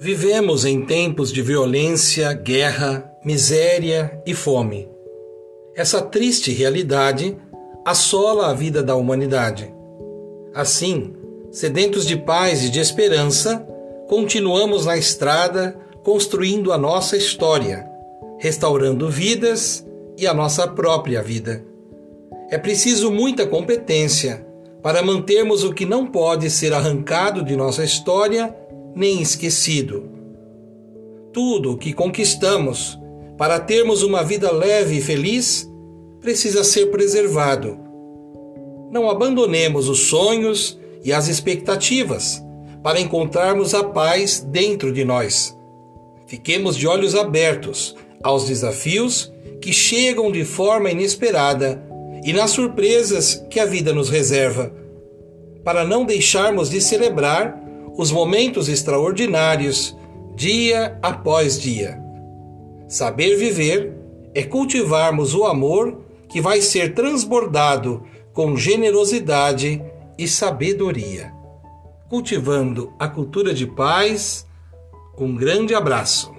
Vivemos em tempos de violência, guerra, miséria e fome. Essa triste realidade assola a vida da humanidade. Assim, sedentos de paz e de esperança, continuamos na estrada construindo a nossa história, restaurando vidas e a nossa própria vida. É preciso muita competência para mantermos o que não pode ser arrancado de nossa história nem esquecido. Tudo o que conquistamos para termos uma vida leve e feliz precisa ser preservado. Não abandonemos os sonhos e as expectativas para encontrarmos a paz dentro de nós. Fiquemos de olhos abertos aos desafios que chegam de forma inesperada e nas surpresas que a vida nos reserva, para não deixarmos de celebrar os momentos extraordinários dia após dia. Saber viver é cultivarmos o amor que vai ser transbordado com generosidade e sabedoria. Cultivando a cultura de paz, um grande abraço.